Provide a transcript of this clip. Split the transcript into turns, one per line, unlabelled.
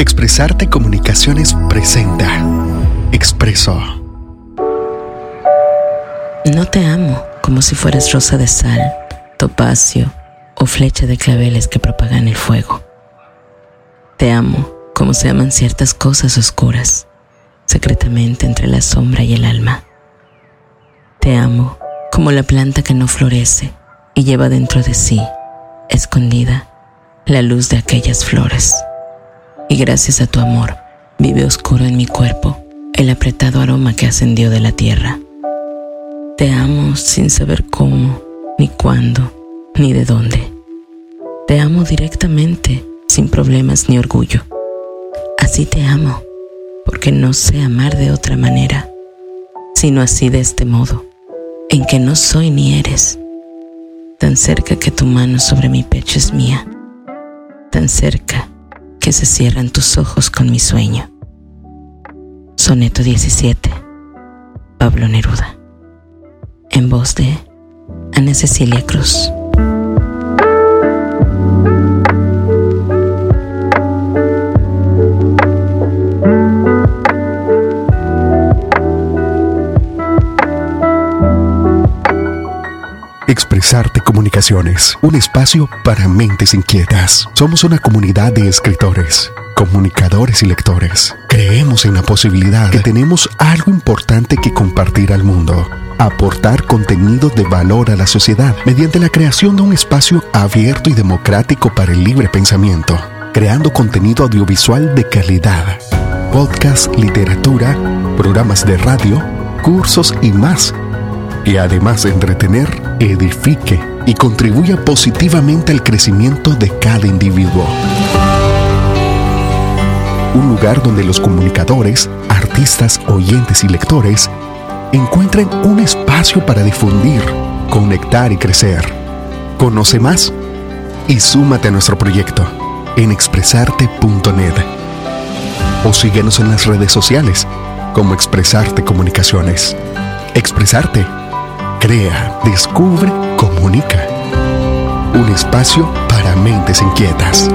Expresarte Comunicaciones presenta Expreso.
No te amo como si fueras rosa de sal, topacio o flecha de claveles que propagan el fuego. Te amo como se aman ciertas cosas oscuras, secretamente entre la sombra y el alma. Te amo como la planta que no florece y lleva dentro de sí, escondida, la luz de aquellas flores. Y gracias a tu amor, vive oscuro en mi cuerpo el apretado aroma que ascendió de la tierra. Te amo sin saber cómo, ni cuándo, ni de dónde. Te amo directamente, sin problemas ni orgullo. Así te amo, porque no sé amar de otra manera, sino así de este modo, en que no soy ni eres, tan cerca que tu mano sobre mi pecho es mía, tan cerca que se cierran tus ojos con mi sueño. Soneto 17. Pablo Neruda. En voz de Ana Cecilia Cruz.
Expresarte Comunicaciones, un espacio para mentes inquietas. Somos una comunidad de escritores, comunicadores y lectores. Creemos en la posibilidad que tenemos algo importante que compartir al mundo. Aportar contenido de valor a la sociedad mediante la creación de un espacio abierto y democrático para el libre pensamiento, creando contenido audiovisual de calidad, podcast, literatura, programas de radio, cursos y más y además de entretener, edifique y contribuya positivamente al crecimiento de cada individuo. Un lugar donde los comunicadores, artistas, oyentes y lectores encuentren un espacio para difundir, conectar y crecer. Conoce más y súmate a nuestro proyecto en expresarte.net o síguenos en las redes sociales como Expresarte Comunicaciones. Expresarte Crea, descubre, comunica. Un espacio para mentes inquietas.